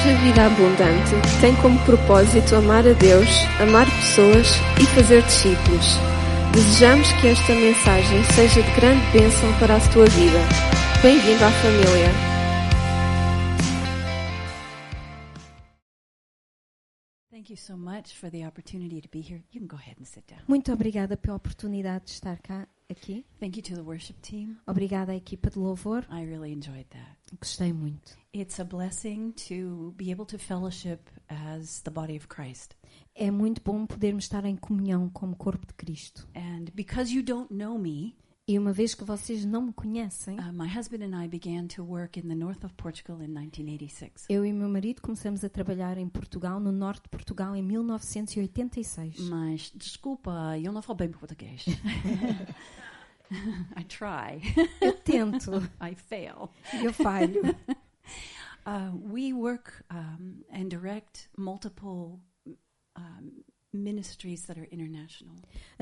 Igreja Vida Abundante tem como propósito amar a Deus, amar pessoas e fazer discípulos. Desejamos que esta mensagem seja de grande bênção para a tua vida. Bem-vindo à família. Thank you so much for the opportunity to be here. You can go ahead and sit down. Muito obrigada pela oportunidade de estar cá aqui. Thank you to the worship team. Obrigada à equipa de louvor. I really enjoyed that. Gostei muito. It's a blessing to be able to fellowship as the body of Christ. É muito bom podermos estar em comunhão como corpo de Cristo. And because you don't know me, E uma vez que vocês não me conhecem, uh, my husband and I began to work in the north of Portugal in 1986. eu e meu marido começamos a trabalhar em Portugal, no norte de Portugal, em 1986. Mas desculpa, eu não falo bem português. I try. Eu tento, I fail. eu falho. Uh, we work um, and direct multiple um, ministries that are international.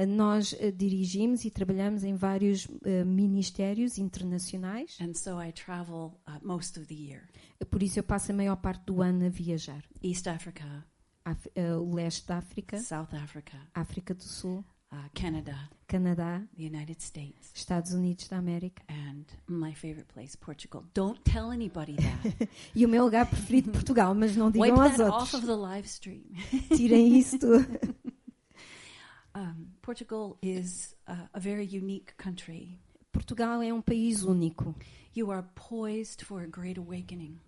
Nós eh, dirigimos e trabalhamos em vários eh, ministérios internacionais, And so I travel uh, most of the year. por isso eu passo a maior parte do ano a viajar. East Africa, Af- o leste da África, South Africa, África do Sul, uh, Canada, Canadá, the United States, Estados Unidos da América. and my favorite place, Portugal. Don't tell anybody that. E o meu lugar preferido, Portugal, mas não Wipe digam aos that off outros. of the live stream. Tirem isso. Um, Portugal is uh, a very unique country. Portugal é um país único. You are poised for a great awakening.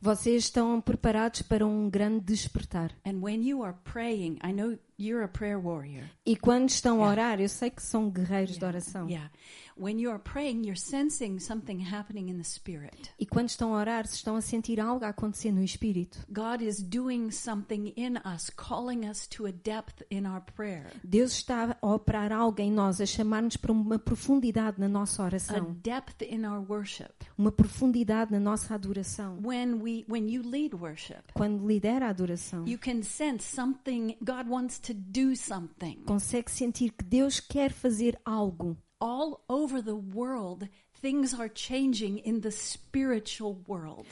Vocês estão preparados para um grande despertar. And when you are praying, I know you're a prayer warrior. E quando estão a Yeah. orar, eu sei que são guerreiros de oração. Yeah. When you are praying, you're sensing something happening in the spirit. E quando estão a orar, se estão a sentir algo a acontecer no espírito. God is doing something in us, calling us to a depth in our prayer, Deus está a operar algo em nós, a chamar-nos para uma profundidade na nossa a oração, depth in our worship. uma profundidade na nossa adoração. When we when you lead worship, Quando lidera a adoração, you can sense something God wants to do something. consegue sentir que Deus quer fazer algo. All over the world, things are changing in the spiritual world.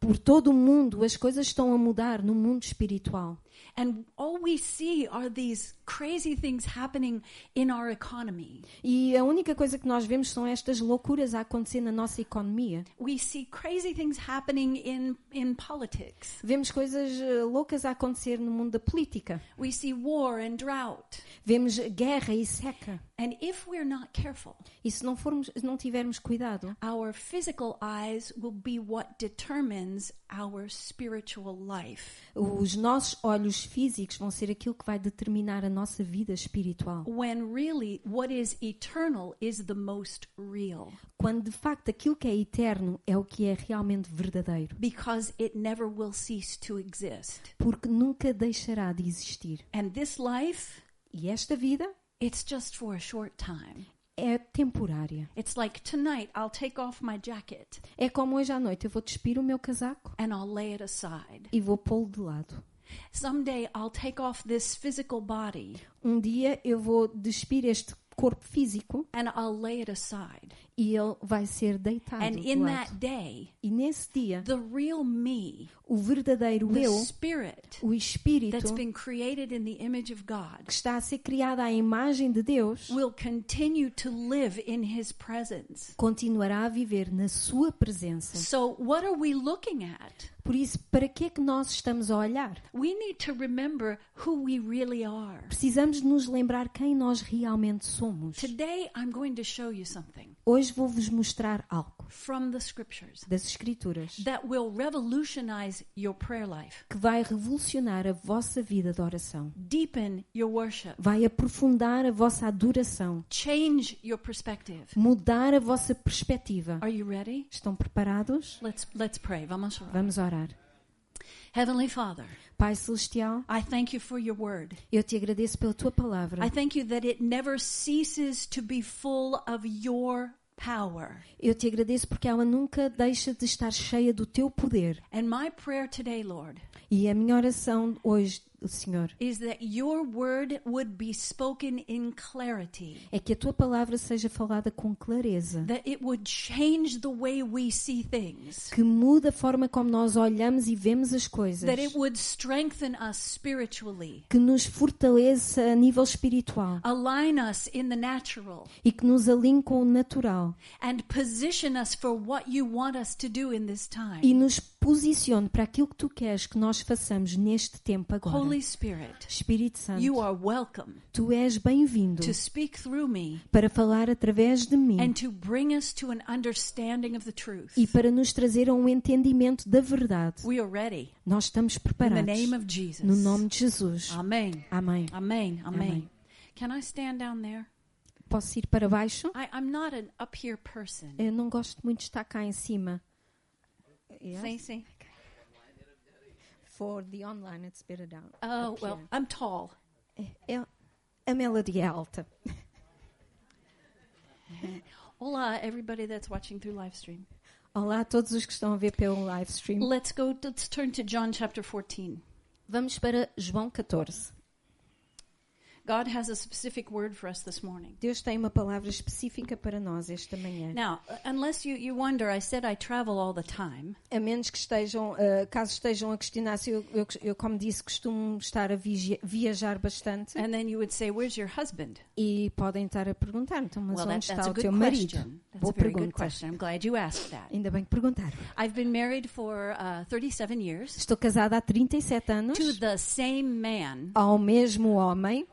Por todo o mundo, as coisas estão a mudar no mundo espiritual. And all we see are these crazy things happening in our economy. E a única coisa que nós vemos são estas loucuras a acontecer na nossa economia. We see crazy things happening in, in politics. Vemos coisas eh, loucas a acontecer no mundo da política. We see war and drought. Vemos guerra e seca. And if we're not careful, E se não, formos, não tivermos cuidado, our physical eyes will be what determines our spiritual life. os nossos olhos físicos vão ser aquilo que vai determinar a nossa vida espiritual. When really what is eternal is the most real Quando de facto aquilo que é eterno é o que é realmente verdadeiro. because it never will cease to exist. Porque nunca deixará de existir. And this life, E esta vida it's just for a short time. é temporária. It's like tonight I'll take off my jacket É como hoje à noite eu vou despir o meu casaco and I'll lay it aside. e vou pô-lo de lado. Someday I'll take off this physical body Um dia eu vou despir este corpo físico and I'll lay it aside. e ele vai ser deitado And in that day, E nesse dia, the real me, o verdadeiro the eu, spirit o espírito that's been created in the image of God, que está a ser criado à imagem de Deus, will continue to live in his presence. continuará a viver na sua presença. So, what are we looking at? Por isso, para que é que nós estamos a olhar? We need to remember who we really are. Precisamos nos lembrar quem nós realmente somos. Today, I'm going to show you something Hoje vou-vos mostrar algo from the scriptures das Escrituras that will revolutionize your prayer life, que vai revolucionar a vossa vida de oração. deepen your worship, Vai aprofundar a vossa adoração, change your perspective. mudar a vossa perspectiva. Are you ready? Estão preparados? Let's let's pray. Vamos orar. Orar. Heavenly Father, Pai Celestial, I thank you for your word. eu te agradeço pela tua palavra. I thank you that it never ceases to be full of your power. Eu te agradeço porque ela nunca deixa de estar cheia do teu poder. And my prayer today, Lord, E a minha oração hoje Senhor, is that your word would be spoken in clarity, é que a tua palavra seja falada com clareza, that it would change the way we see things, que muda a forma como nós olhamos e vemos as coisas, that it would strengthen us spiritually, que nos fortaleça a nível espiritual. Align us in the natural, e que nos alinhe com o natural. And position us for what you want us to do in this time. e nos posicione para aquilo que tu queres que nós façamos neste tempo agora. Holy Spirit, Espírito Santo, you are welcome tu és bem-vindo to speak through me para falar através de mim and to bring us to an understanding of the truth. e para nos trazer a um entendimento da verdade. We are ready Nós estamos in the preparados. name of Jesus. No nome de Jesus. Amém. Amen. Amen. Amen. Can I stand down there? Posso ir para baixo? I, I'm not an up here person. Eu não gosto muito de estar cá em cima. Yes? Sim, sim. For the online, it's better down. Oh, well, here. I'm tall. É- é- a melody é alta. Hola, everybody that's watching through live stream. Olá a todos os que estão a ver pelo live stream. Let's go, let's turn to John chapter 14. Vamos para João 14. God has a specific word for us this morning. Deus tem uma palavra específica para nós esta manhã. Now, unless you, you wonder, I said I travel all the time. A menos que estejam, ah, caso estejam a questionar se eu, eu, eu, como disse, costumo estar a viajar bastante And then you would say, Where's your husband? e podem estar a perguntar, então, mas Well, onde that, está that's a o good teu marido? question. That's Boa a very good pergunta. question. I'm glad you asked that. Ainda bem que perguntaram. I've been married for uh, 37 years Estou casada há 37 anos to the same man. ao mesmo homem,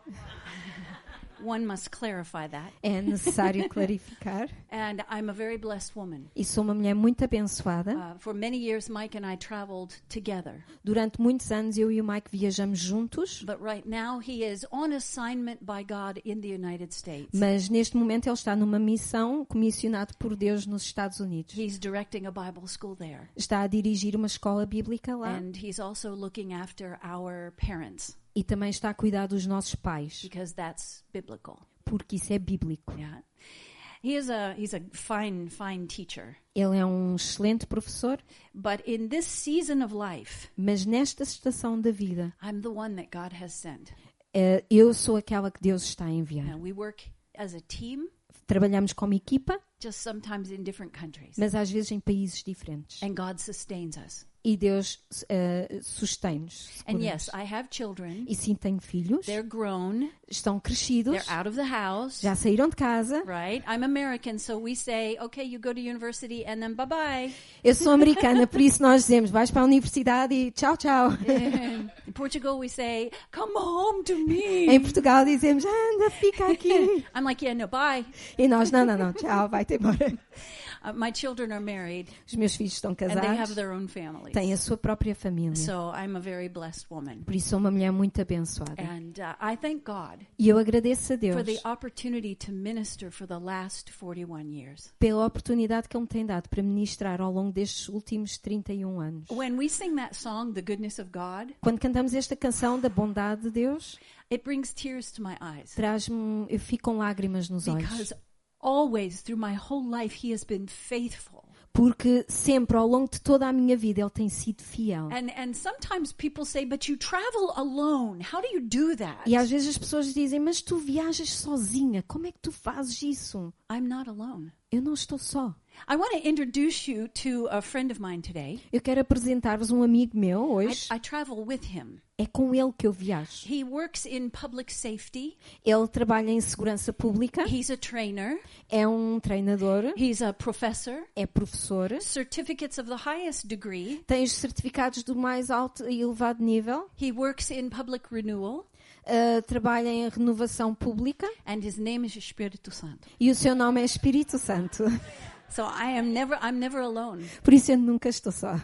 One must clarify that. é necessário clarificar, And I'm a very blessed woman. e sou uma mulher muito abençoada. Uh, for many years, Mike and I traveled together. Durante muitos anos eu e o Mike viajamos juntos, But right now, he is on assignment by God in the United States. mas neste momento ele está numa missão comissionado por Deus nos Estados Unidos. He's directing a Bible school there. Está a dirigir uma escola bíblica lá And he's also looking after our parents e também está a cuidar dos nossos pais, because that's biblical. porque isso é bíblico. Yeah. He is a he's a fine fine teacher. Ele é um excelente professor, But in this season of life, mas nesta estação da vida, I'm the one that God has sent. eh, eu sou aquela que Deus está a enviar. And we work as a team, Trabalhamos como equipa, just sometimes in different countries. mas às vezes em países diferentes. And God sustains us. E Deus eh, sustém-nos. And yes, I have children. E sim, tenho filhos, They're grown. estão crescidos, They're out of the house. já saíram de casa. Right? I'm American, so we say, okay, you go to university and then bye bye. Eu sou americana, por isso nós dizemos: vais para a universidade e tchau, tchau. In Portugal, we say, come home to me. Em Portugal dizemos: anda, fica aqui. I'm like, yeah, no, bye. E nós: não, não, não, tchau, vai-te embora. Uh, my children are married Os meus filhos estão and they have casados, their own families. têm a sua própria família. So I'm a very blessed woman. Por isso sou uma mulher muito abençoada. And uh, I thank God E eu agradeço a Deus for the opportunity to minister for the last 41 years. pela oportunidade que Ele me tem dado para ministrar ao longo destes últimos 31 anos. When we sing that song, The Goodness of God, Quando cantamos esta canção da bondade de Deus, it brings tears to my eyes. traz-me, eu fico com lágrimas nos olhos. Because always through my whole life, He has been faithful. Porque sempre, ao longo de toda a minha vida, Ele tem sido fiel. And, and sometimes people say, but you travel alone. How do you do that? E às vezes as pessoas dizem, mas tu viajas sozinha, como é que tu fazes isso? I'm not alone. Eu não estou só. I want to introduce you to a friend of mine today. Eu quero apresentar-vos um amigo meu I, hoje. I travel with him. É com ele que eu viajo. He works in public safety. Ele trabalha em segurança pública, He's a trainer. é um treinador, He's a professor. é professor, Certificates of the highest degree. tem os certificados do mais alto e elevado nível, He works in public renewal. uh, trabalha em renovação pública And his name is Espírito Santo. e o seu nome é Espírito Santo. So I am never, I'm never alone. Por isso eu nunca estou só.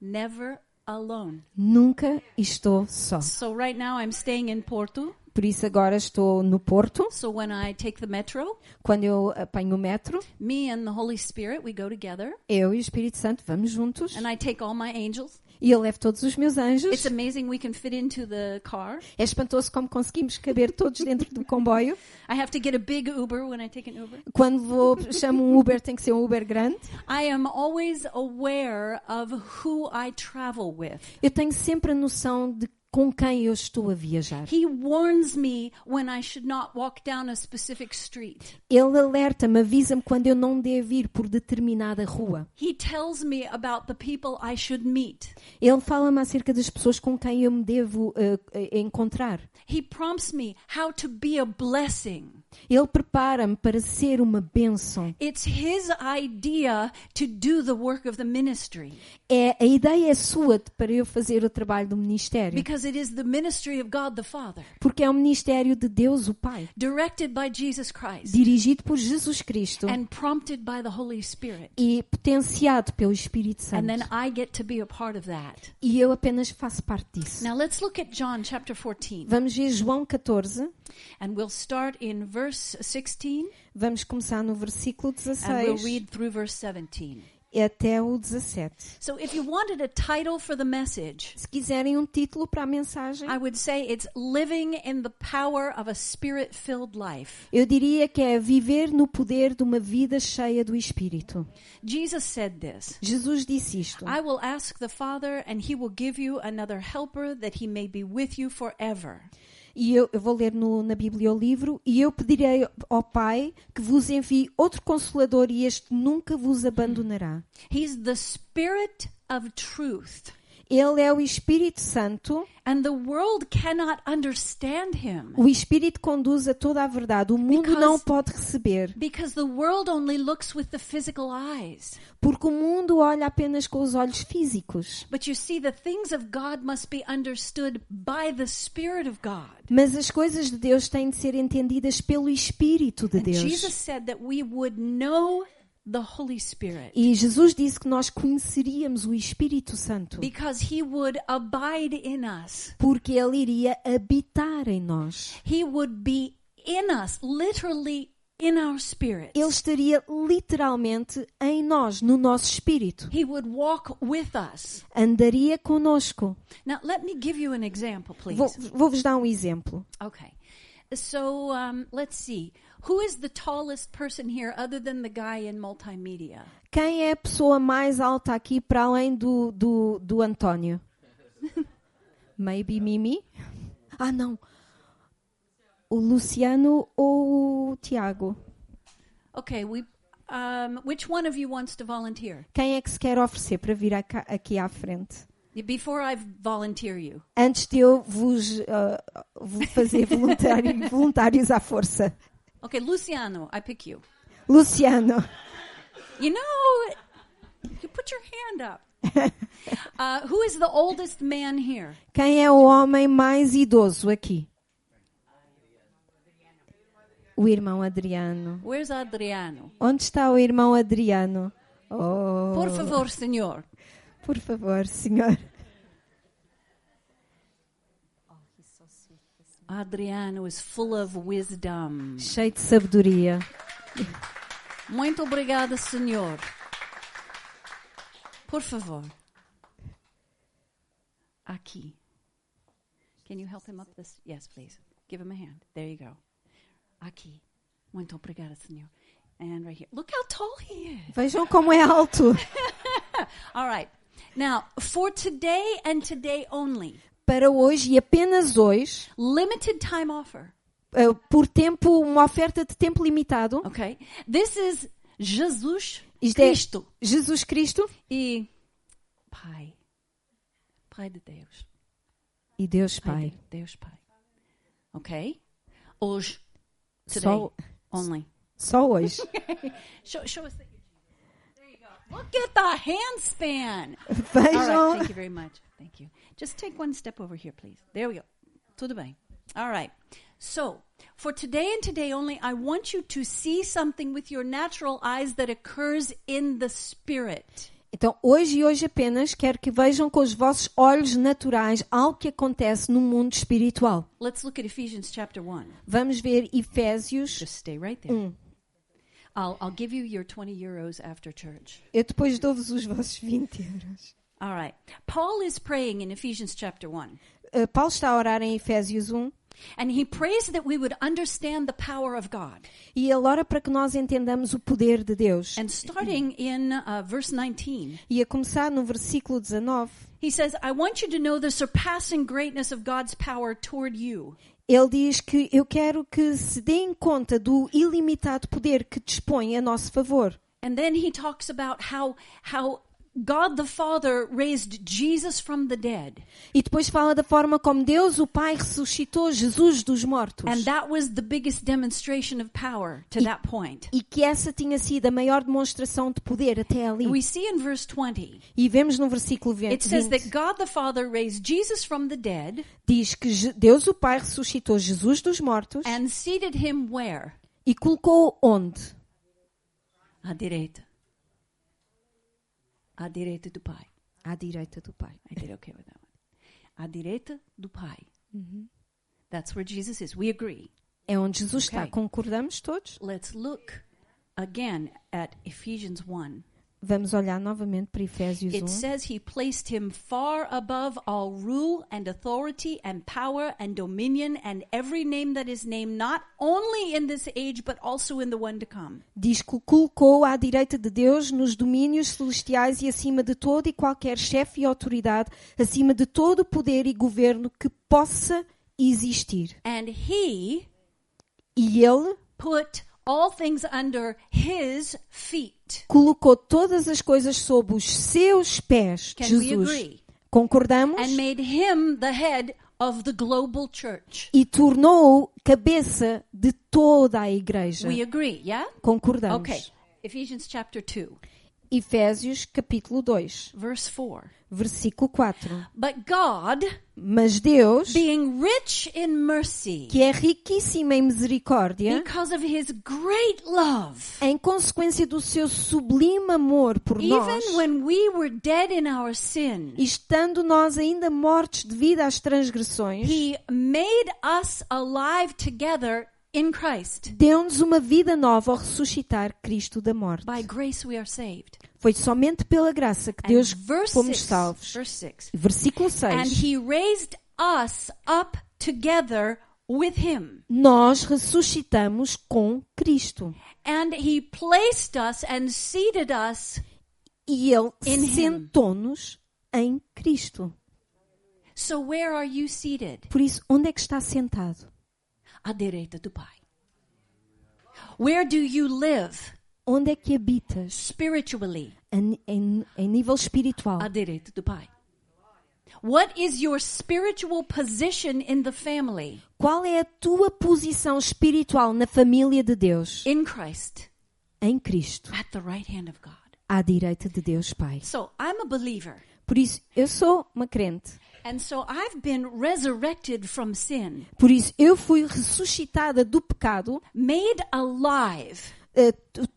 Never alone. Nunca estou só. So right now I'm staying in Porto. Por isso agora estou no Porto. So when I take the metro, Quando eu apanho o metro, me and the Holy Spirit, we go together. eu e o Espírito Santo vamos juntos And I take all my angels. E eu levo todos os meus anjos. It's amazing we can fit into the car. É espantoso como conseguimos caber todos dentro do comboio. I have to get a big Uber when I take an Uber. Quando vou, chamo um Uber, tem que ser um Uber grande. I am always aware of who I travel with. Eu tenho sempre a noção de com quem eu estou a viajar. He warns me when I should not walk down a specific street. Ele alerta-me, avisa-me quando eu não devo ir por determinada rua. He tells me about the people I should meet. Ele fala-me acerca das pessoas com quem eu me devo eh, encontrar. He prompts me how to be a blessing. Ele prepara-me para ser uma bênção. It's his idea to do the work of the ministry É, a ideia é sua para eu fazer o trabalho do ministério. because it is the ministry of God the Father, Porque é o ministério de Deus, o Pai, directed by Jesus Christ dirigido por Jesus Cristo and prompted by the Holy Spirit. e potenciado pelo Espírito And Santo. then I get to be a part of that. E eu apenas faço parte disso. Now let's look at John chapter 14. Vamos ver João 14. And we'll start in verse 16 Vamos começar no versículo and we'll 16 read through verse 17. até o 17. So if you wanted a title for the message, Se quiserem um título para a mensagem, I would say it's Living in the Power of a Spirit Filled Life. eu diria que é viver no poder de uma vida cheia do Espírito. Jesus said this. Jesus disse isto. I will ask the Father, and he will give you another helper that he may be with you forever. E eu, eu vou ler no- na Bíblia o livro. E eu pedirei ao Pai que vos envie outro consolador e este nunca vos abandonará. He's the Spirit of truth, Ele é o Espírito Santo. and the world cannot understand him O Espírito conduz a toda a verdade. O mundo Because- não pode receber. because the world only looks with the physical eyes. Porque o mundo olha apenas com os olhos físicos. But you see, the things of God must be understood by the Spirit of God. Mas as coisas de Deus têm de ser entendidas pelo Espírito de And Deus. Jesus said that we would know E Jesus disse que nós conheceríamos o Espírito Santo. because he would abide in us. Porque ele iria habitar em nós. He would be in us, literally in our spirit. Ele estaria literalmente em nós, no nosso espírito. He would walk with us. Andaria conosco. Now, let me give you an example, please. Vou- Vou-vos dar um exemplo. Okay. So, um, let's see. Who is the tallest person here other than the guy in multimedia? Quem é a pessoa mais alta aqui para além do, do, do António? Maybe Mimi? Ah, não. O Luciano ou o Tiago? Okay, we. Um, which one of you wants to volunteer? Quem é que se quer oferecer para vir acá- aqui à frente? Before I volunteer you. Antes de eu vos vou fazer voluntário- voluntários à força. Okay, Luciano, I pick you. Luciano. You know, you put your hand up. Uh, who is the oldest man here? Quem é o homem mais idoso aqui? O irmão Adriano. Where's Adriano? Onde está o irmão Adriano? Oh, Por favor, senor. por favor, senhor. Adriano is full of wisdom. Cheio de sabedoria. Muito obrigada, senhor. Por favor. Aqui. Can you help him up this? Yes, please. Give him a hand. There you go. Aqui. Muito obrigada, senhor. And right here. Look how tall he is. Vejam como é alto. All right. Now, for today and today only, Para hoje e apenas hoje, limited time offer. eh, por tempo, uma oferta de tempo limitado. Okay? This is Jesus Isto é Cristo Jesus Cristo e Pai. Pai de Deus. e Deus Pai Pai. de Deus Pai. Okay? Hoje. Today. Só, only. só hoje. Show, show us that Look at the handstand. Vejam. Right, thank you very much. Thank you. Just take one step over here, please. There we go. Tudo bem. All right. So, for today and today only, I want you to see something with your natural eyes that occurs in the spirit. Então, hoje e hoje apenas, quero que vejam com os vossos olhos naturais algo que acontece no mundo espiritual. Let's look at Ephesians chapter one. Vamos ver Efésios Just stay right 1. I'll, I'll give you your 20 euros after church. Eu depois dou-vos os vossos 20 euros. All right. Paul is praying in Ephesians chapter 1. Uh, Paulo está a orar em Efésios 1 And he prays that we would understand the power of God. E ele ora para que nós entendamos o poder de Deus. And starting in uh, verse 19, E a começar no versículo 19, he says, I want you to know the surpassing greatness of God's power toward you. Ele diz que eu quero que se deem conta do ilimitado poder que dispõe a nosso favor. And then he talks about how, how God the Father raised Jesus from the dead. E depois fala da forma como Deus, o Pai, ressuscitou Jesus dos mortos. And that was the biggest demonstration of power to that point. E que essa tinha sido a maior demonstração de poder até ali. We see in verse 20, E vemos no versículo 20, it says that God the Father raised Jesus from the dead diz que Deus, o Pai, ressuscitou Jesus dos mortos and seated him where? e colocou onde? À direita. À direita do Pai. À direita do Pai. I did okay with that one. À direita do Pai. That's where Jesus is. We agree. É onde Jesus está. Ok. Concordamos todos? Let's look again at Ephesians 1. Vamos olhar novamente para Efésios It 1. says he placed him far above all rule and authority and power and dominion and every name that is named, not only in this age, but also in the one to come. Diz que colocou à direita de Deus nos domínios celestiais e acima de todo e qualquer chefe e autoridade, acima de todo poder e governo que possa existir. And he E ele put all things under his feet. colocou todas as coisas sob os seus pés, Can we Jesus. agree? Concordamos? And made him the head of the global church. E tornou cabeça de toda a igreja. We agree, yeah? Concordamos. Okay. Ephesians chapter 2, Efésios capítulo 2, verse 4. versículo 4. But God, Mas Deus, being rich in mercy, que é riquíssimo em misericórdia, because of his great love, em consequência do seu sublime amor por nós, even when we were dead in our sin, estando nós ainda mortos devido às transgressões, he made us alive together in Christ. deu-nos uma vida nova ao ressuscitar Cristo da morte. By grace we are saved. Foi somente pela graça que And Deus fomos 6, salvos. verse 6. Versículo And 6. he raised us up together with him. Nós ressuscitamos com Cristo. And he placed us and seated us. E Ele sentou-nos em Cristo. So where are you seated? Por isso, onde é que está sentado? À direita do Pai. Where do you live Onde é que habitas spiritually? em, em- em nível espiritual? À direita do Pai. What is your spiritual position in the family? Qual é a tua posição espiritual na família de Deus? In Christ, Em Cristo, at the right hand of God. à direita de Deus Pai. So I'm a believer. Por isso, eu sou uma crente. And so I've been resurrected from sin, Por isso, eu fui ressuscitada do pecado, made alive eh,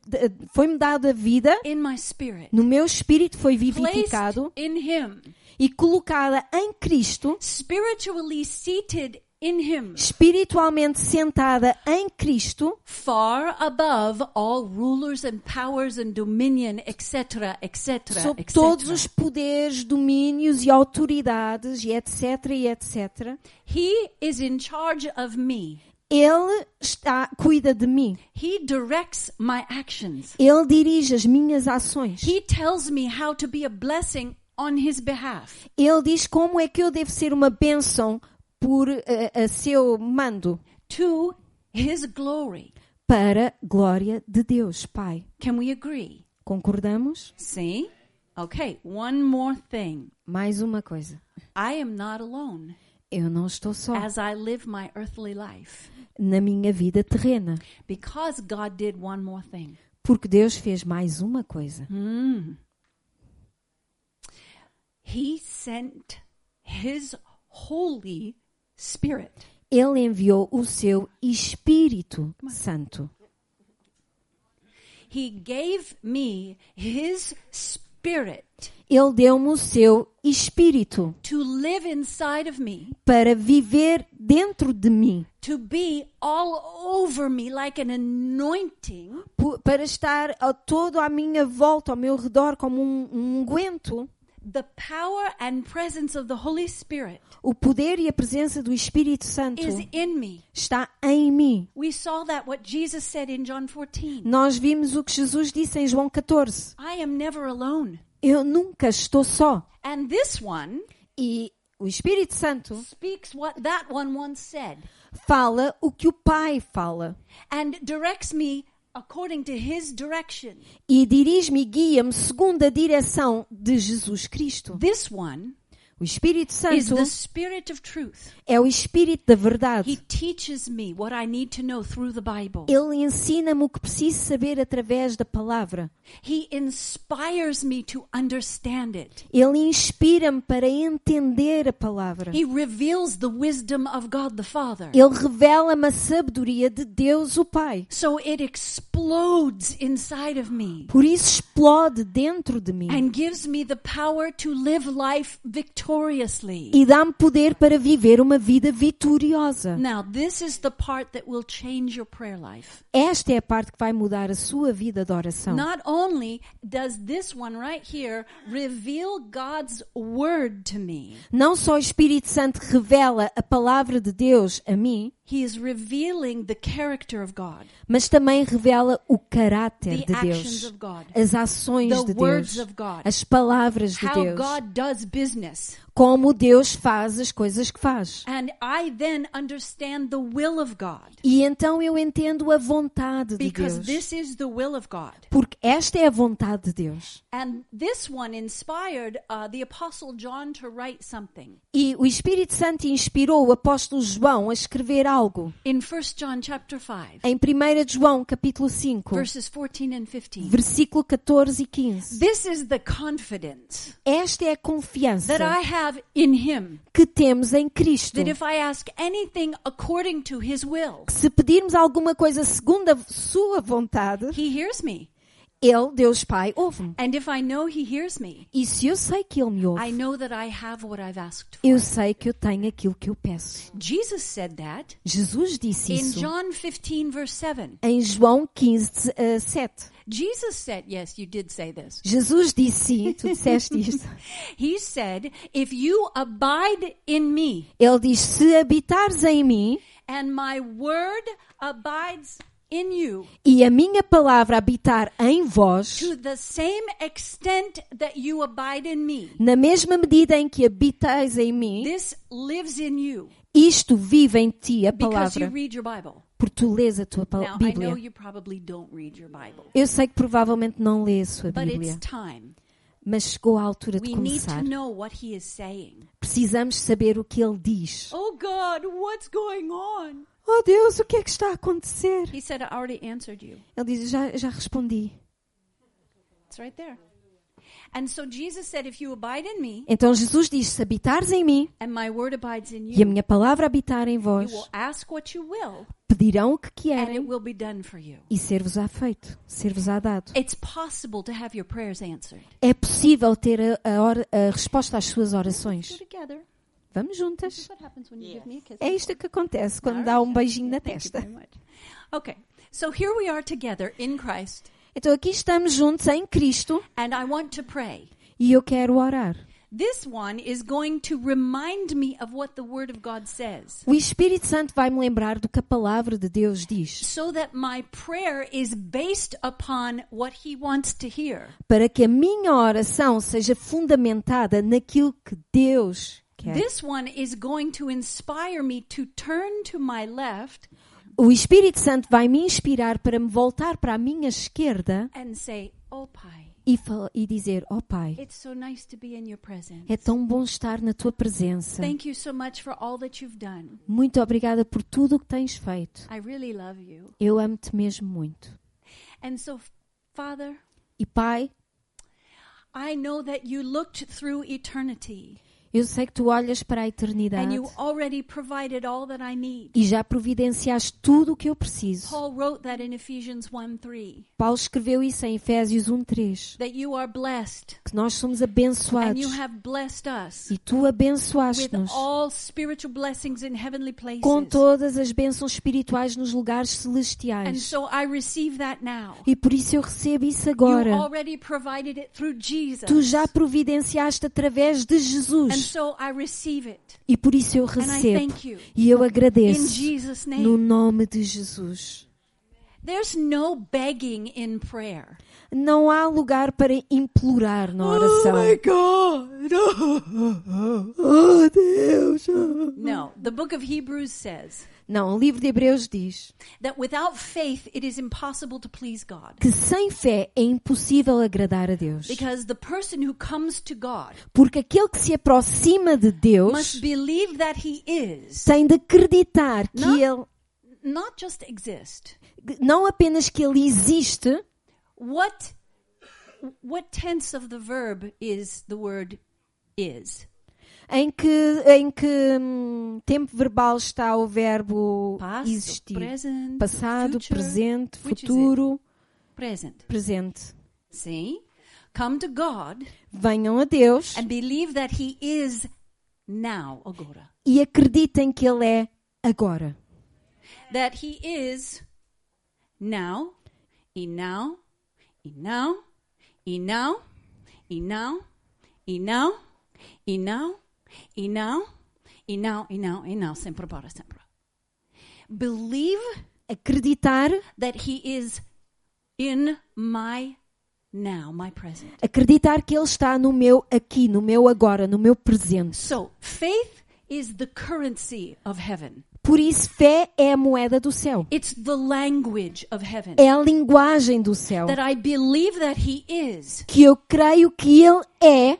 de- foi-me dada vida, in my spirit, no meu espírito foi vivificado in Him, e colocada em Cristo, spiritually seated Him, espiritualmente sentada em Cristo, far above all rulers and powers and dominion, etc., etc., sob etc. todos os poderes, domínios e autoridades, e etc, e etc. He is in charge of me. Ele está, cuida de mim. He directs my actions. Ele dirige as minhas ações. He tells me how to be a blessing on His behalf. Ele diz como é que eu devo ser uma bênção por eh, a seu mando to His glory. para a glória de Deus, Pai. Can we agree? Concordamos? See? Okay, one more thing. Mais uma coisa. I am not alone Eu não estou só as I live my earthly life na minha vida terrena, because God did one more thing. porque Deus fez mais uma coisa. Mm. He sent His Holy Spirit. Ele enviou o seu Espírito Santo. He gave me His Spirit Ele deu-me o seu Espírito to live inside of me, para viver dentro de mim, to be all over me like an anointing, para estar a todo à minha volta, ao meu redor, como um, um unguento, the power and presence of the Holy Spirit O poder e a presença do Espírito Santo is in me. está em mim. We saw that what Jesus said in John 14. Nós vimos o que Jesus disse em João 14. I am never alone. Eu nunca estou só. And this one E o Espírito Santo speaks what that one once said fala o que o Pai fala. and directs me according to his direction. E dirige-me e guia-me segundo a direção de Jesus Cristo. This one O Espírito is Santo the Spirit of truth. é o Espírito da He verdade. teaches me what I need to know through the Bible. Ele ensina-me o que preciso saber através da palavra. He inspires me to understand it. Ele inspira-me para entender a palavra. He reveals the wisdom of God the Father. Ele revela-me a sabedoria de Deus o Pai. So it explodes inside of me Por isso explode dentro de mim and gives me the power to live life victoriously. e dá-me poder para viver uma vida vitoriosa. Now, this is the part that will change your prayer life. Esta é a parte que vai mudar a sua vida de oração. Not only does this one right here reveal God's word to me, Não só o Espírito Santo revela a palavra de Deus a mim, he is revealing the character of God, mas também revela o caráter de Deus, as ações de Deus, as palavras de how Deus, God does business. Como Deus faz as coisas que faz. And I then understand the will of God E então eu entendo a vontade de because Deus. this is the will of God. Porque esta é a vontade de Deus. And this one inspired uh, the Apostle John to write something. E o Espírito Santo inspirou o apóstolo João a escrever algo. In 1 John chapter 5, Em 1 de João, capítulo 5, verses 14 and 15. versículo 14 e 15. This is the confidence Esta é a confiança that I have in him que temos em Cristo. that if I ask anything according to his will, Se pedirmos alguma coisa segundo a sua vontade, he hears me. Ele, Deus Pai, ouve-me. And if I know he hears me, E se eu sei que Ele me I ouve, know that I have what I've asked for. eu sei que eu tenho aquilo que eu peço. Jesus said that Jesus disse in isso John 15, verse 7. em João 15, eh, 7. Jesus said, yes, you did say this. Jesus disse sim, tu disseste isto. He said, If you abide in me Ele diz: Se habitares em mim and my word abides in you e a minha palavra habitar em vós, to the same extent that you abide in me, na mesma medida em que habitais em mim, this lives in you isto vive em ti, a because you palavra, read your Bible. Porque tu lês a tua Now, Bíblia. you probably don't read your Bible, Eu sei que provavelmente não lê a sua Bíblia, mas chegou a altura de começar. Precisamos saber o que ele diz. Oh God, what's going on? Oh Deus, o que é que está a acontecer? He said, I already answered you. Ele diz: Já, já respondi. It's right there. And so Jesus said, If you abide in me Então Jesus diz: Se habitares em mim and my word abides in e a you, minha palavra habitar em vós, pedirão o que querem e ser-vos-á feito, ser-vos-á dado. It's possible to have your prayers answered. É possível ter a, a a resposta às suas orações. Vamos juntas. É isto que acontece quando dá um beijinho na testa. Okay, so here we are together in Christ, Então aqui estamos juntos em Cristo and I want to pray. e eu quero orar. This one is going to remind me of what the Word of God says. O Espírito Santo vai me lembrar do que a palavra de Deus diz, So that my prayer is based upon what He wants to hear. para que a minha oração seja fundamentada naquilo que Deus quer. This one is going to inspire me to turn to my left O Espírito Santo vai me inspirar para me voltar para a minha esquerda and say, Oh, Pai, e, e dizer: Oh Pai, it's so nice to be in your presence. é tão bom estar na tua presença. Thank you so much for all that you've done. Muito obrigada por tudo o que tens feito. I really love you. Eu amo-te mesmo muito. And so, Father, E Pai, I know that you looked through eternity eu sei que tu olhas para a eternidade. E já providenciaste tudo o que eu preciso. Paul, escreveu isso em Efésios 1:3. Que nós somos abençoados. e tu abençoaste-nos. Com todas as bênçãos espirituais nos lugares celestiais. So e por isso eu recebo isso agora. Tu já providenciaste através de Jesus. E por isso eu recebo. E eu agradeço. No nome de Jesus. Não há lugar para implorar na oh oração. Oh my God! Oh, oh, oh, oh Deus! No, the book of Hebrews says. Não, o livro de Hebreus diz that without faith it is impossible to please God. que sem fé é impossível agradar a Deus. Because the person who comes to God Porque aquele que se aproxima de must Deus believe that he is, tem de acreditar que ele not just exist. não apenas que ele existe, What what tense of the verb is the word is? Em que em que hum, tempo verbal está o verbo Past, existir. present, Passado, future. presente, futuro, Present. presente. See? Come to God Venham a Deus and believe that he is now agora. e acreditem que ele é agora. That he is now, e now, e now, e now, e now, e now, e now, e now, e now, e now, e now, sempre para sempre. Believe Acreditar, that he is in my now, my present. acreditar que ele está no meu aqui, no meu agora, no meu presente. So, faith is the currency of heaven. Por isso, fé é a moeda do céu. It's the language of heaven. É a linguagem do céu. That I believe that he is Que eu creio que ele é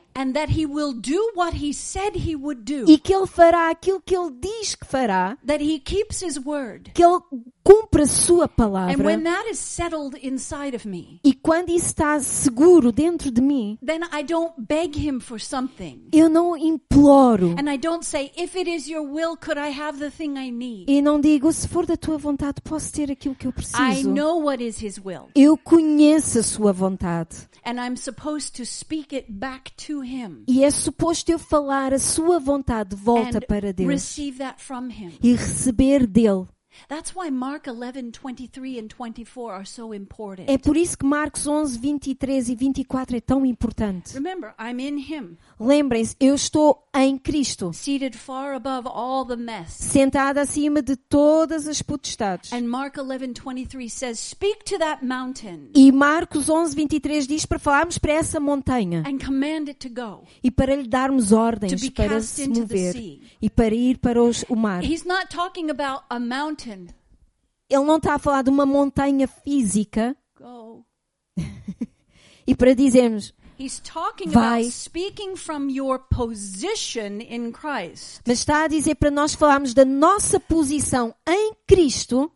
e que ele fará aquilo que ele diz que fará que ele cumpre a sua palavra. me, e quando isso está seguro dentro de mim eu não imploro. Say, will, e não digo se for da tua vontade posso ter aquilo que eu preciso. eu conheço a sua vontade. And I'm supposed to speak it back to him. E é suposto eu falar a sua vontade de volta and para Deus receive that from him. e receber dele. That's why Mark 11, 23 and 24 are so important. É por isso que Marcos 11, 23 e 24 é tão importante. Remember, I'm in him, Lembrem-se, eu estou em Cristo, seated far above all the mess. sentada acima de todas as potestades. And Mark 11, 23 says, Speak to that mountain E Marcos 11, 23 diz para falarmos para essa montanha and command it to go. e para lhe darmos ordens be para cast se into the mover sea. e para ir para os- o mar. He's not talking about a mountain. Ele não está a falar de uma montanha física Go. e para dizermos, vai. Mas está a dizer para nós falarmos da nossa posição em Cristo.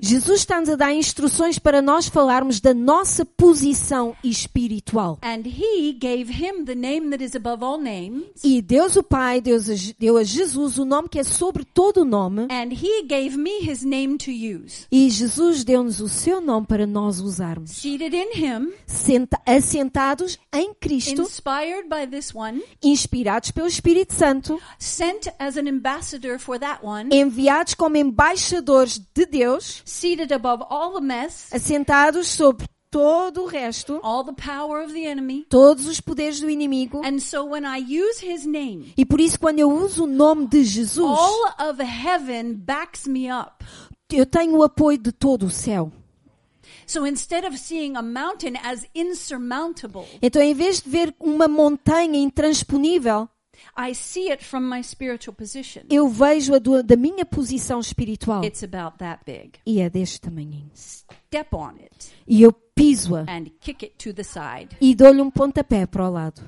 Jesus está-nos a dar instruções para nós falarmos da nossa posição espiritual. E Deus o Pai Deus deu a Jesus o nome que é sobre todo o nome. E Jesus deu-nos o seu nome para nós usarmos. Seated in him, Senta- assentados em Cristo, inspired by this one, inspirados pelo Espírito Santo, sent as an ambassador for that one, enviados como embaixadores de Deus, seated above all the mess, assentados sobre todo o resto, all the power of the enemy. todos os poderes do inimigo. And so when I use his name, E por isso, quando eu uso o nome de Jesus, all of heaven backs me up eu tenho o apoio de todo o céu. Então em vez de ver uma montanha intransponível, Eu vejo-a da minha posição espiritual. E é deste tamanhinho. E eu piso-a. E dou-lhe um pontapé para o lado.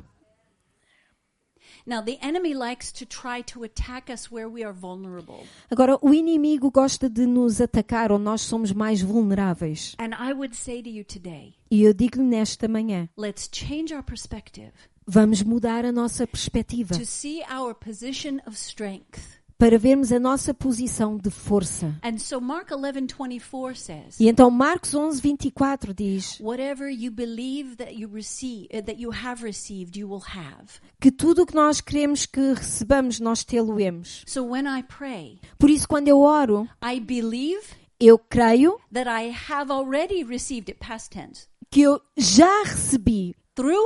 Now, the enemy likes to try to attack us where we are vulnerable. Agora, o inimigo gosta de nos atacar onde nós somos mais vulneráveis. And I would say to you today, E eu digo-lhe nesta manhã: let's change our perspective vamos mudar a nossa perspectiva to see our position of strength. Para vermos a nossa posição de força. And so Mark 11:24 says, E então Marcos 11, 24 diz whatever you believe that you receive that you have received, you will have. que tudo o que nós queremos que recebamos, nós tê-lo-emos. So when I pray, Por isso, quando eu oro, I believe eu creio that I have already received it past tense que eu já recebi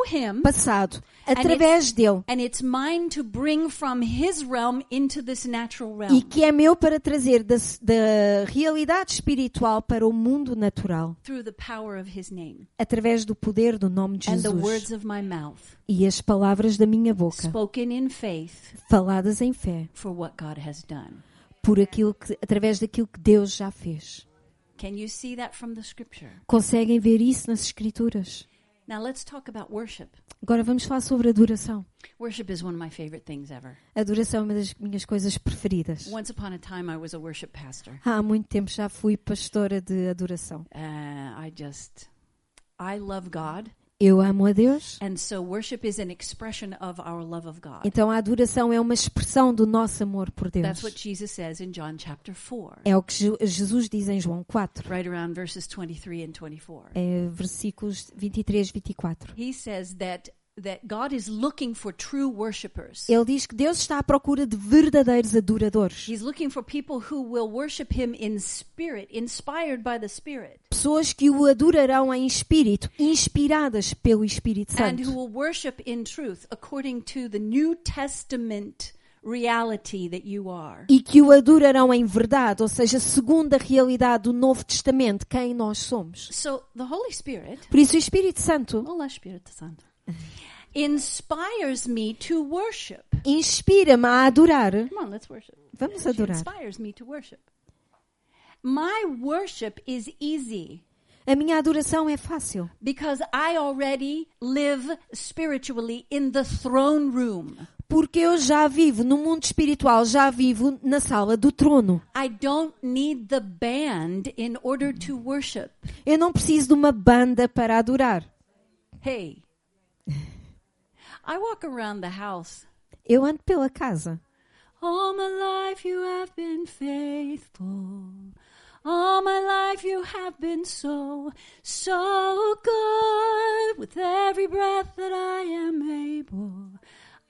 him passado através dele and it's mine to bring from his realm into this natural realm e que é meu para trazer da, da realidade espiritual para o mundo natural through the power of his name através do poder do nome de and the Jesus words of my mouth e as palavras da minha boca spoken in faith faladas em fé for what God has done. por aquilo que através daquilo que Deus já fez. Can you see that from the scripture? Conseguem ver isso nas escrituras? Now let's talk about worship. Agora vamos falar sobre adoração. Worship is one of my favorite things ever. Adoração é uma das minhas coisas preferidas. Once upon a time, I was a worship pastor. Há muito tempo já fui pastora de adoração. Uh, I just, I love God. Eu amo a Deus, And so worship is an expression of our love of God. então a adoração é uma expressão do nosso amor por That's Deus. what Jesus says in John chapter 4, É o que Je- Jesus diz em João 4, right around verses 23 and 24. é, versículos 23 e 24. He says that that God is looking for true worshipers. Ele diz que Deus está à procura de verdadeiros adoradores. He's looking for people who will worship him in spirit, inspired by the spirit, Pessoas que o adorarão em espírito, inspiradas pelo Espírito and who Santo. will worship in truth according to the New Testament reality that you are. E que o adorarão em verdade, ou seja, segundo a realidade do Novo Testamento, quem nós somos. So the Holy Spirit, Por isso o Espírito Santo Hola Espírito Santo, inspires me to worship. inspira-me a adorar. Come on, let's worship. Vamos She adorar. inspires me to worship. My worship is easy A minha adoração é fácil, because I already live spiritually in the throne room. porque eu já vivo no mundo espiritual, já vivo na sala do trono. I don't need the band in order to worship. Eu não preciso de uma banda para adorar. Hey, I walk around the house. Eu ando pela casa. All my life you have been faithful. All my life you have been so, so good. With every breath that I am able,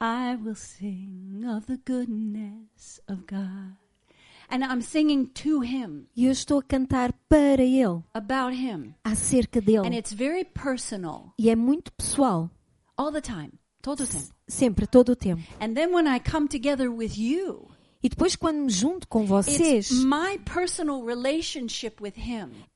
I will sing of the goodness of God. And I'm singing to Him, E eu estou a cantar para Ele, about Him. acerca And dele. it's very personal, E é muito pessoal, all the time, todo o tempo. sempre, todo o tempo. And then when I come together with you, E depois, quando me junto com vocês,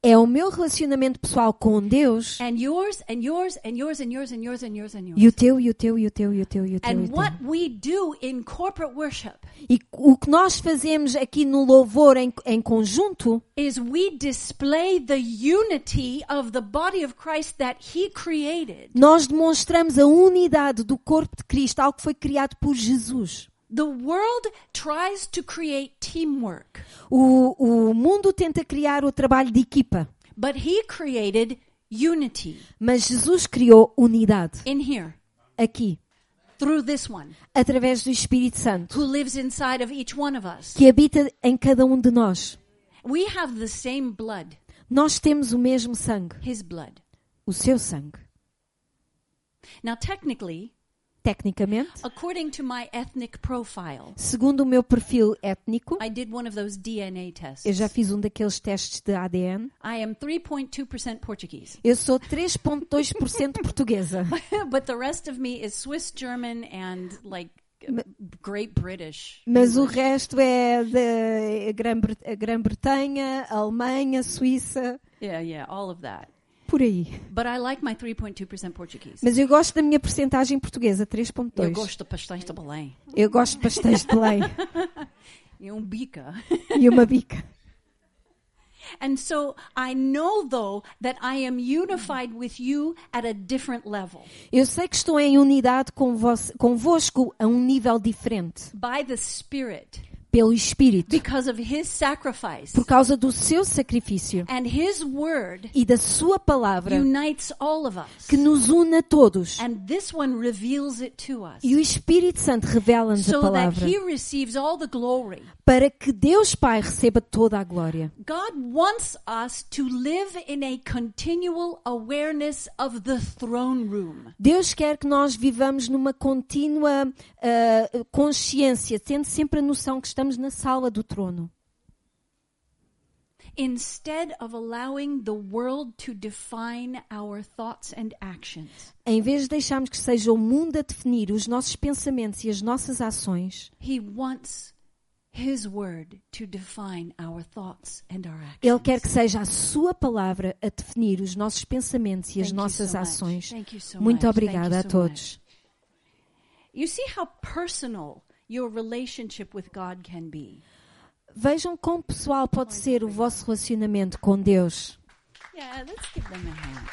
é o meu relacionamento pessoal com Deus And yours, and yours, and yours, and yours, and yours, and yours, and yours. e o teu, e o teu, e o teu, e o teu, e o teu. And o what teu. we do in corporate worship e o que nós fazemos aqui no louvor em, em conjunto is we display the unity of the body of Christ that He created. nós demonstramos a unidade do corpo de Cristo, algo que foi criado por Jesus. The world tries to create teamwork, O, o mundo tenta criar o trabalho de equipa, but He created unity. Mas Jesus criou unidade. In here. Aqui, through this one. Através do Espírito Santo, who lives inside of each one of us. que habita em cada um de nós. We have the same blood, Nós temos o mesmo sangue, His blood. o seu sangue. Now, technically, Tecnicamente, according to my ethnic profile, segundo o meu perfil étnico, I did one of those DNA tests. eu já fiz um daqueles testes de ADN. I am 3.2% Portuguese, Eu sou 3.2% portuguesa, but the rest of me is Swiss, German, and like Great British. mas o resto é da Grã-Bre- Grã-Bretanha, Alemanha, Suíça, Yeah, yeah, all of that. Por aí. But I like my 3.2% Portuguese. Mas eu gosto da minha porcentagem portuguesa, Eu 3.2. gosto de pastéis de Belém. Eu gosto de pastéis de Belém E um bica. e uma bica. And so I know, though, that I am unified with you at a different level Eu sei que estou em unidade com vos, convosco a um nível diferente, by the Spirit pelo Espírito, because of his sacrifice. por causa do seu sacrifício And his word e da sua palavra unites all of us. que nos une a todos. And this one reveals it to us. E o Espírito Santo revela-nos a So that palavra he receives all the glory. para que Deus Pai receba toda a glória. Deus quer que nós vivamos numa contínua ah, consciência, tendo sempre a noção que estamos na sala do trono. Instead of allowing the world to define our thoughts and actions, Em vez de deixarmos que seja o mundo a definir os nossos pensamentos e as nossas ações, He wants His word to define our thoughts and our actions. Ele quer que seja a sua palavra a definir os nossos pensamentos e as Thank nossas so much. ações. So Muito much. obrigada a so todos. You see how personal your relationship with God can be. Vejam quão pessoal pode ser o vosso relacionamento com Deus. Yeah, let's give them a hand.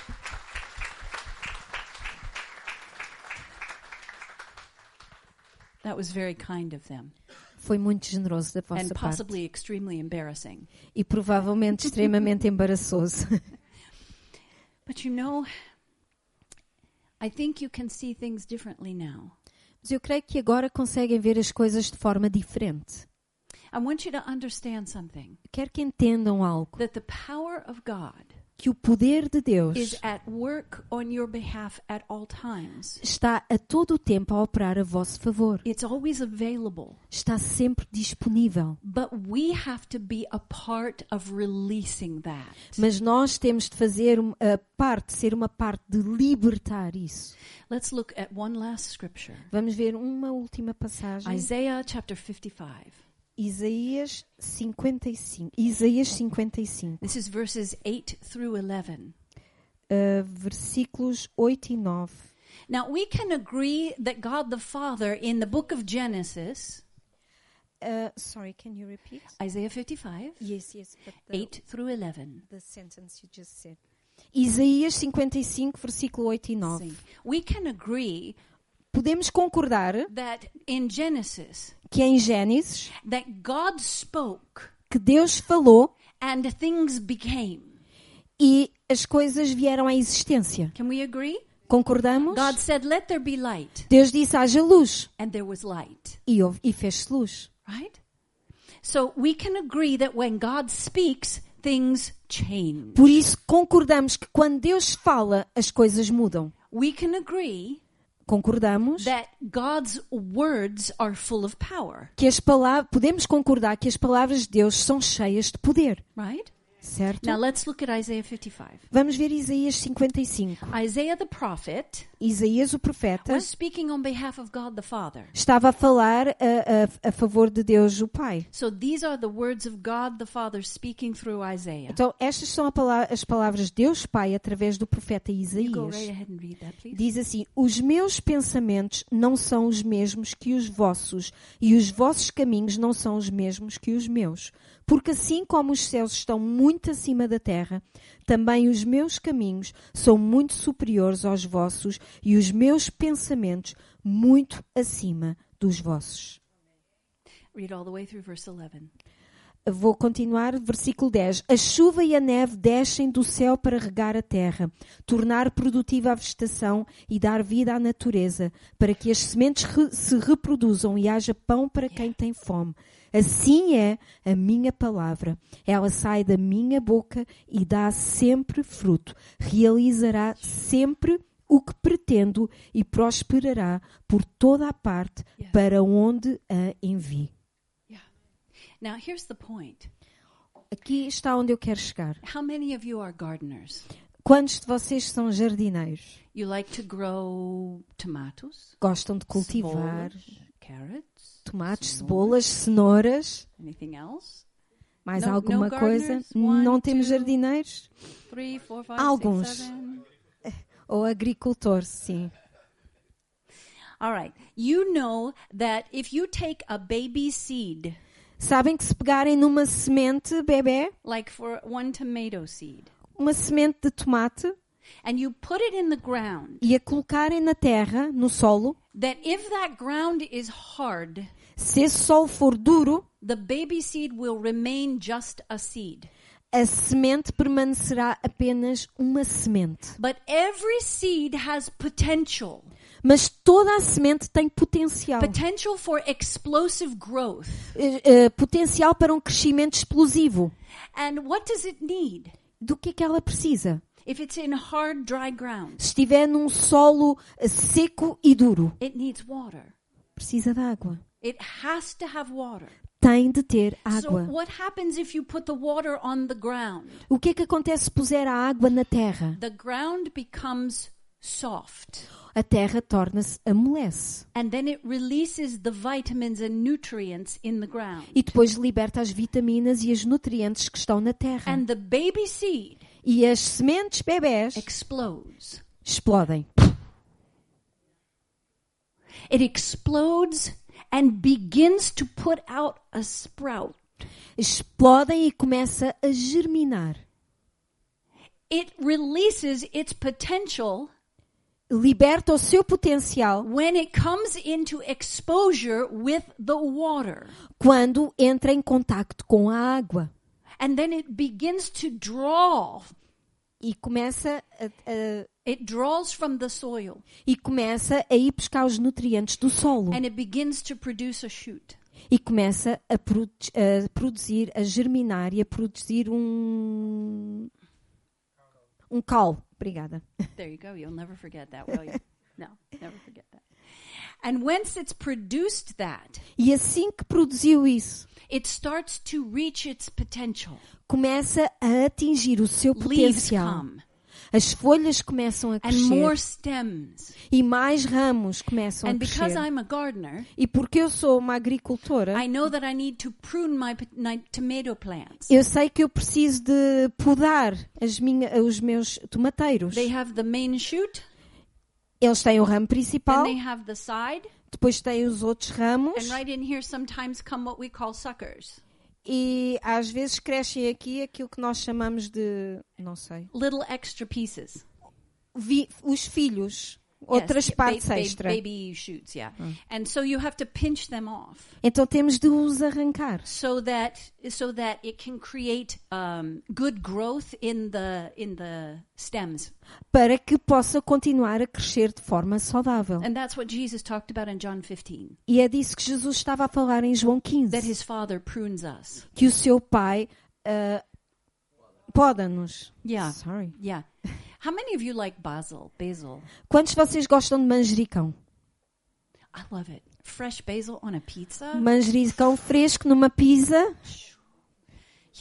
That was very kind of them Foi muito generoso da and vossa parte. possibly extremely embarrassing. E provavelmente extremamente embaraçoso. But you know, I think you can see things differently now. Mas eu creio que agora conseguem ver as coisas de forma diferente. I want you to understand something Quero que entendam algo. that the power of God Que o poder de Deus is at work on your behalf at all times. está a todo o tempo a operar a vosso favor. It's always available. Está sempre disponível. But we have to be a part of releasing that. Mas nós temos de fazer a parte, ser uma parte de libertar isso. Let's look at one last scripture. Vamos ver uma última passagem. Isaiah chapter 55. Isaías 55. Isaías 55. This is verses 8 through 11. uh, versículos 8 e 9. Now, we can agree that God the Father in the book of Genesis, Uh, sorry, can you repeat? Isaiah 55, Yes, yes. But the, 8 through 11. the sentence you just said. Isaías 55, versículo 8 e 9. Sim. We can agree Podemos concordar that in Genesis, que em Gênesis that God spoke que Deus falou and things became. e as coisas vieram à existência. Can we agree? Concordamos? God said, Let there be light, Deus disse haja luz and there was light, e, houve- e fez-se luz. right? So we can agree that when God speaks, things change. Por isso concordamos que quando Deus fala, as coisas mudam. We can agree Concordamos that God's words are full of power, que as palavras, podemos concordar que as palavras de Deus são cheias de poder, right? Certo? Now let's look at Isaiah 55. Vamos ver Isaías 55. Isaiah the prophet Isaías o profeta was speaking on behalf of God the Father. estava a falar a, a- a favor de Deus o Pai. So these are the words of God the Father speaking through Isaiah. Então, estas são as palavras de Deus Pai através do profeta right Isaías. that. Diz assim: Os meus pensamentos não são os mesmos que os vossos, e os vossos caminhos não são os mesmos que os meus. Porque assim como os céus estão muito acima da terra, também os meus caminhos são muito superiores aos vossos, e os meus pensamentos muito acima dos vossos. Read all the way through verse 11. Vou continuar, versículo 10. A chuva e a neve descem do céu para regar a terra, tornar produtiva a vegetação e dar vida à natureza, para que as sementes re- se reproduzam e haja pão para quem tem fome. Assim é a minha palavra. Ela sai da minha boca e dá sempre fruto. Realizará sempre o que pretendo e prosperará por toda a parte para onde a envie. Now here's the point. Aqui está onde eu quero chegar. How many of you are gardeners? Quantos de vocês são jardineiros? You like to grow tomatoes, Gostam de cultivar cebolas, carrots, tomates, cebolas, cenouras? anything else? Mais alguma coisa? Não temos jardineiros? Alguns. Ou agricultores, sim. All right. You know that if you take a baby seed Sabem que se pegarem numa semente bebê, like for one tomato seed, uma semente de tomate, and you put it in the ground, e a colocarem na terra, no solo, that if that ground is hard, se esse solo for duro, the baby seed will remain just a seed. a semente permanecerá apenas uma semente. But every seed has potential. Mas toda a semente tem potencial. Potential for explosive growth. Eh, eh, potencial para um crescimento explosivo. And what does it need? Do que é que ela precisa? If it's in hard, dry ground, Se estiver num solo eh, seco e duro, it needs water. precisa de água. It has to have water. Tem de ter So água. what happens if you put the water on the ground? O que é que acontece se puser a água na terra? The ground becomes soft. A terra torna-se amolece. And then it releases the vitamins and nutrients in the ground. E depois liberta as vitaminas e os nutrientes que estão na terra. E as sementes bebés explodes. explodem. It explodes and begins to put out a sprout. Explodem e começa a germinar. It releases its potential Liberta o seu potencial when it comes into exposure with the water. quando entra em contacto com a água. And then it begins to draw. E começa a, a- It draws from the soil e começa a ir buscar os nutrientes do solo. and it begins to produce a shoot. E começa a, produ- a produzir, a germinar e a produzir um. Um cal. Obrigada. There you go. You'll never forget that, will you? No, never forget that. And once it's produced that, E assim que produziu isso, it starts to reach its potential. começa a atingir o seu potencial. As folhas começam a and more crescer stems. e mais ramos começam a And because crescer. I'm a gardener, E porque eu sou uma agricultora, I know that I need to prune my, my tomato plants. eu sei que eu preciso de podar minha, os meus tomateiros. They have the main shoot, Eles têm o ramo then principal, they have the side, depois têm os outros ramos and right in here sometimes come what we call suckers. e às vezes crescem aqui aquilo que nós chamamos de, não sei, Little extra pieces. vi- os filhos, outras Yes, partes ba- extra. Baby shoots, yeah. And so you have to pinch them off Então temos de os arrancar so that so that it can create um, good growth in the in the stems. para que possa continuar a crescer de forma saudável. And that's what Jesus talked about in John 15. E é disso que Jesus estava a falar em João That 15, his Father prunes us. que o seu pai ah, poda-nos. Yeah. Sorry. Yeah. How many of you like basil? Basil. Quantos de vocês gostam de manjericão? I love it. Fresh basil on a pizza. Manjericão fresco numa pizza,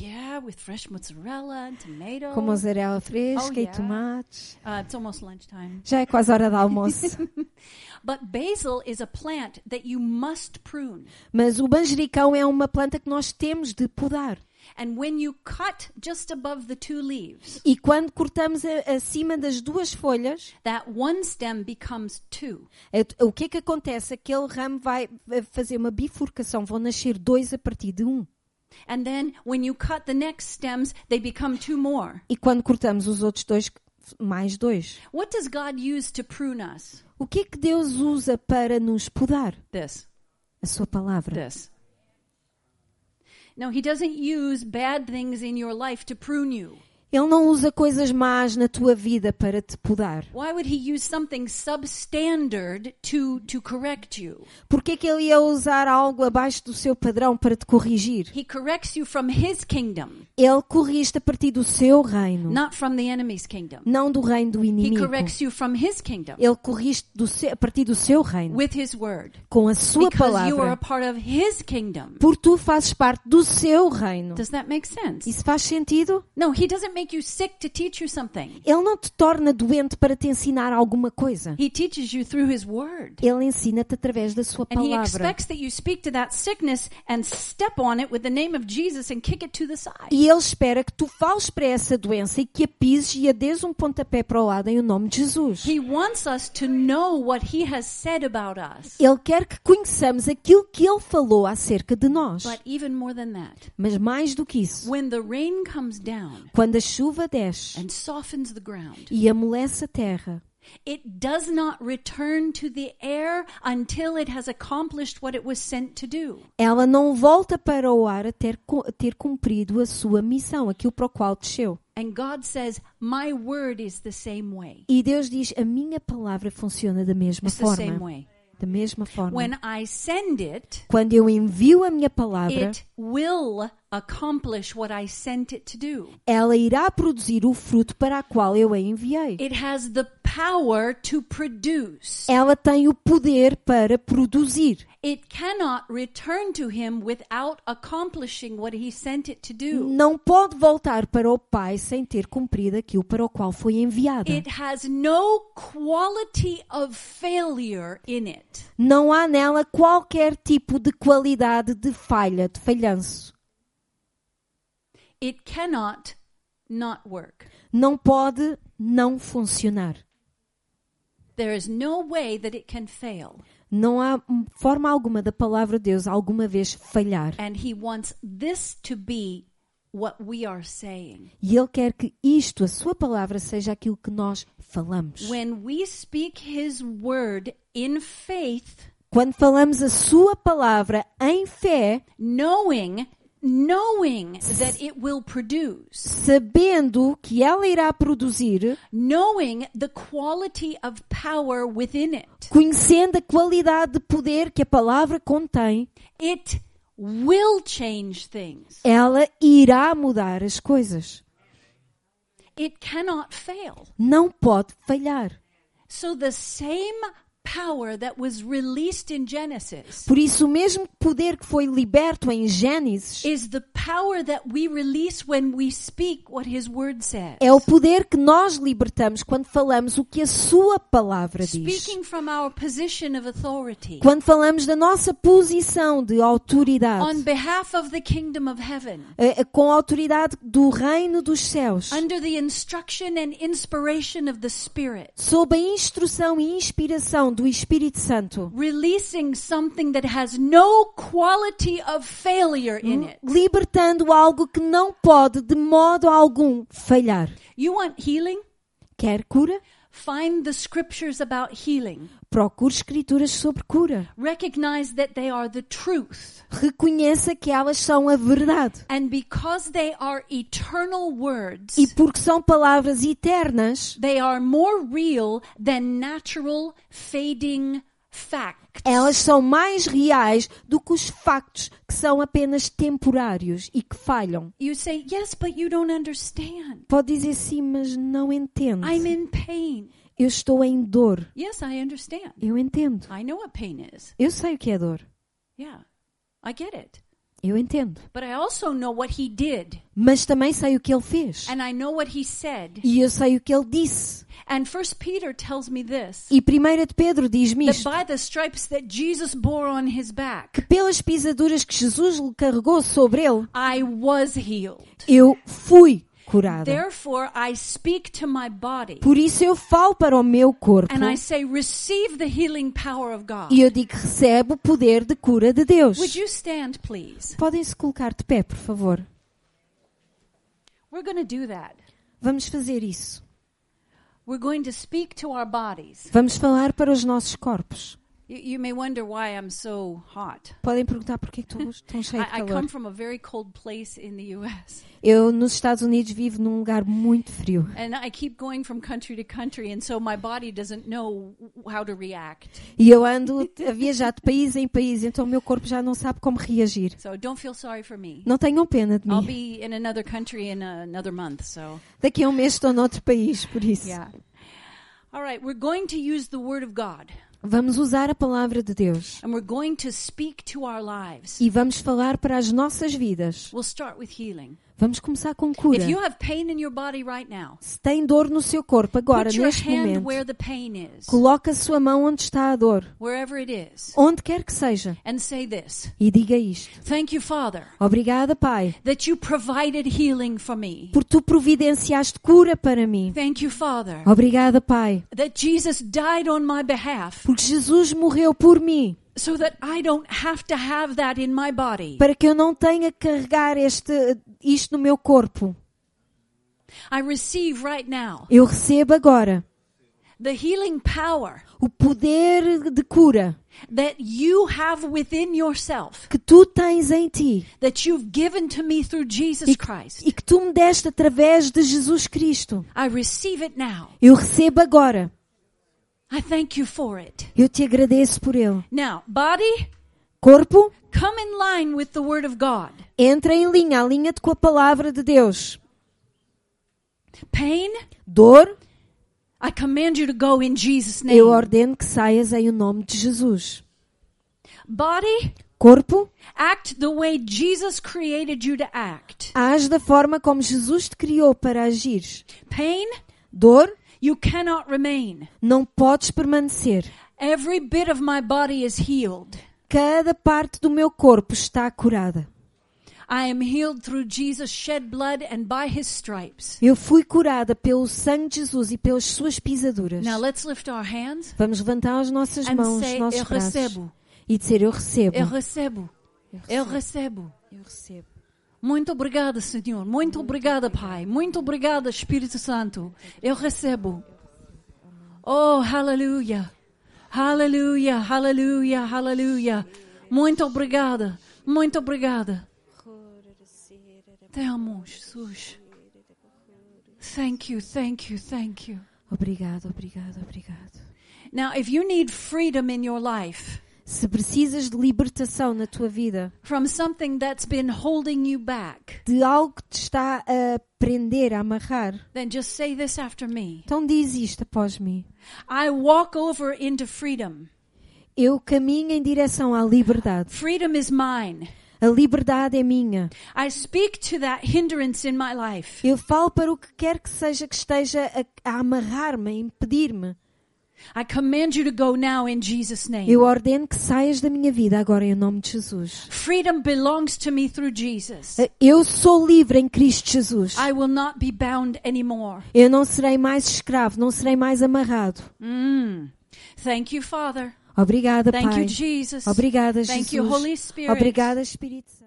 Yeah, with fresh mozzarella and tomato. com mozzarella fresca Oh, e yeah. tomates. Uh, it's almost lunchtime. Já é quase hora de almoço. But basil is a plant that you must prune. Mas o manjericão é uma planta que nós temos de podar. And when you cut just above the two leaves, E quando cortamos acima das duas folhas, that one stem becomes two. é- o que é que acontece? Aquele ramo vai fazer uma bifurcação, vão nascer dois a partir de um. And then when you cut the next stems, they become two more. E quando cortamos os outros dois, mais dois. What does God use to prune us? O que é que Deus usa para nos podar? This. A sua palavra. This. No, He doesn't use bad things in your life to prune you. Ele não usa coisas más na tua vida para te podar. Why would He use something substandard to, to correct you? Por que é que ele ia usar algo abaixo do seu padrão para te corrigir? He corrects you from His kingdom, Ele corrige a partir do seu reino, not from the enemy's kingdom. não do reino do He inimigo. corrects you from His kingdom Ele corrige do seu- a partir do seu reino, with His word. com a sua Because you are a palavra. part of His kingdom. Por tu fazes parte do seu reino. Does that make sense? Isso faz sentido? No, He doesn't make make you sick to teach you something. Ele não te torna doente para te ensinar alguma coisa. He teaches you through His Word. Ele ensina-te através da sua And He palavra. expects that you speak to that sickness and step on it with the name of Jesus and kick it to the side. E ele espera que tu fales para essa doença e que a pises e a des um pontapé para o lado em o nome de Jesus. He wants us to know what He has said about us. Ele quer que conheçamos aquilo que ele falou acerca de nós. But even more than that, Mas mais do que isso, when the rain comes down quando a chuva desce and softens the ground, e amolece a terra, it does not return to the air until it has accomplished what it was sent to do. ela não volta para o ar a ter, ter cumprido a sua missão, aquilo para o qual desceu. And God says, My word is the same way. E Deus diz: A minha palavra funciona da mesma It's the same forma. way. Da mesma forma. When I send it, Quando eu envio a minha palavra, it will accomplish what I sent it to do. ela irá produzir o fruto para a qual eu a enviei. It has the power to produce. Ela tem o poder para produzir. It cannot return to him without accomplishing what he sent it to do. Não pode voltar para o Pai sem ter cumprido aquilo para o qual foi enviada. It has no quality of failure in it. Não há nela qualquer tipo de qualidade de falha, de falhanço. It cannot not work. Não pode não funcionar. There is no way that it can fail. Não há forma alguma da palavra de Deus alguma vez falhar. And he wants this to be what we are saying. E Ele quer que isto, a Sua palavra, seja aquilo que nós falamos. When we speak his word in faith, Quando falamos a Sua palavra em fé, knowing knowing that it will produce, sabendo que ela irá produzir, knowing the quality of power within it, conhecendo a qualidade de poder que a palavra contém, it will change things. ela irá mudar as coisas. It cannot fail. Não pode falhar. So the same power that was released in Genesis Por isso, o mesmo poder que foi liberto em Gênesis is the power that we release when we speak what his word says. é o poder que nós libertamos quando falamos o que a Sua palavra diz. Speaking from our position of authority Quando falamos da nossa posição de on autoridade, behalf of the kingdom of heaven, eh, eh, com a autoridade do reino dos céus, under the instruction and inspiration of the Spirit, sob a instrução e inspiração do Espírito Santo, releasing something that has no quality of failure in it. libertando algo que não pode de modo algum falhar. You want healing? Quer cura? Find the scriptures about healing. Procure escrituras sobre cura. Recognize that they are the truth. Reconheça que elas são a verdade. And because they are eternal words, E porque são palavras eternas, they are more real than natural fading facts. elas são mais reais do que os factos que são apenas temporários e que falham. You say, yes, but you don't understand. Pode dizer sim, mas não entendo. I'm in pain. Eu estou em dor. Yes, I understand. Eu entendo. I know what pain is. Eu sei o que é dor. Yeah, I get it. Eu entendo. But I also know what he did, Mas também sei o que ele fez. and I know what he said. E eu sei o que ele disse. And First Peter tells me this E 1 de Pedro diz-me that isto. by the stripes that Jesus bore on his back, Pelas pisaduras que Jesus lhe carregou sobre ele, I was healed. eu fui curada. Therefore, I speak to my body Por isso eu falo para o meu corpo and I say, receive the healing power of God. e eu digo recebe o poder de cura de Deus. Would you stand, please? Podem se colocar de pé, por favor. We're going to do that. Vamos fazer isso. We're going to speak to our bodies. Vamos falar para os nossos corpos. You, may wonder why I'm so hot. Podem perguntar porquê que estou tão cheio de I, I calor. come from a very cold place in the U.S. Eu, nos Estados Unidos, vivo num lugar muito frio. And I keep going from country to country, and so my body doesn't know how to react. E eu ando a viajar de país em país, então o meu corpo já não sabe como reagir. So don't feel sorry for me. Não tenham pena de I'll mim. be in another country in another month, so Daqui a um mês estou noutro país, por isso. yeah. All right, we're going to use the Word of God, Vamos usar a palavra de Deus and we're going to speak to our lives. e vamos falar para as nossas vidas. We'll start with healing. Vamos começar com cura. If you have pain in your body right now, Se tem dor no seu corpo agora, neste momento, where the pain is, coloque a sua mão onde está a dor, wherever it is, onde quer que seja, and say this. e diga isto. Thank you, Father, Obrigada, Pai, that you provided healing for me. por tu providenciaste cura para mim. Thank you, Father, Obrigada, Pai, that Jesus died on my behalf porque Jesus morreu por mim, so that I don't have to have that in my body. para que eu não tenha que carregar este, isto no meu corpo. I receive right now Eu recebo agora the healing power o poder de cura that you have within yourself, que tu tens em ti that you've given to me through Jesus Christ. e que tu me deste através de Jesus Cristo. I receive it now. Eu recebo agora. I thank you for it. Eu te agradeço por ele. Now, body, Corpo, come in line with the Word of God. entra em linha, alinha-te com a palavra de Deus. Pain, Dor, I command you to go in Jesus' name. eu ordeno que saias em o nome de Jesus. Body, Corpo, act the way Jesus created you to act. age da forma como Jesus te criou para agir. Pain, Dor, you cannot remain. não podes permanecer. Every bit of my body is healed. Cada parte do meu corpo está curada. I am healed through Jesus' shed blood and by his stripes. Eu fui curada pelo sangue de Jesus e pelas suas pisaduras. Now let's lift our hands Vamos levantar as nossas and mãos, say, os nossos Eu braços recebo. e dizer eu recebo. Eu recebo. Eu recebo. Eu recebo. Muito obrigada, Senhor. Muito obrigada, Pai. Muito obrigada, Espírito Santo. Eu recebo. Oh, aleluia. Aleluia, aleluia, aleluia. Muito obrigada. Muito obrigada. Te amo, Jesus. Thank you, thank you, thank you. Obrigado, obrigado, obrigado. Now, if you need freedom in your life Se precisas de libertação na tua vida, from something that's been holding you back, de algo que te está a prender, a amarrar, then just say this after me. então diz isto após mim. I walk over into freedom. Eu caminho em direção à liberdade. Freedom is mine. A liberdade é minha. I speak to that hindrance in my life. Eu falo para o que quer que seja que esteja a, a amarrar-me, a impedir-me. Eu ordeno que saias da minha vida agora em nome de Jesus. Freedom belongs to me through Jesus. Eu sou livre em Cristo Jesus. I will not be bound anymore. Eu não serei mais escravo, não serei mais amarrado. Mm. Thank you, Father. Obrigada, Thank Pai. you, Jesus. Obrigada, Thank you, Jesus. Holy Spirit. Obrigada, Espírito Santo.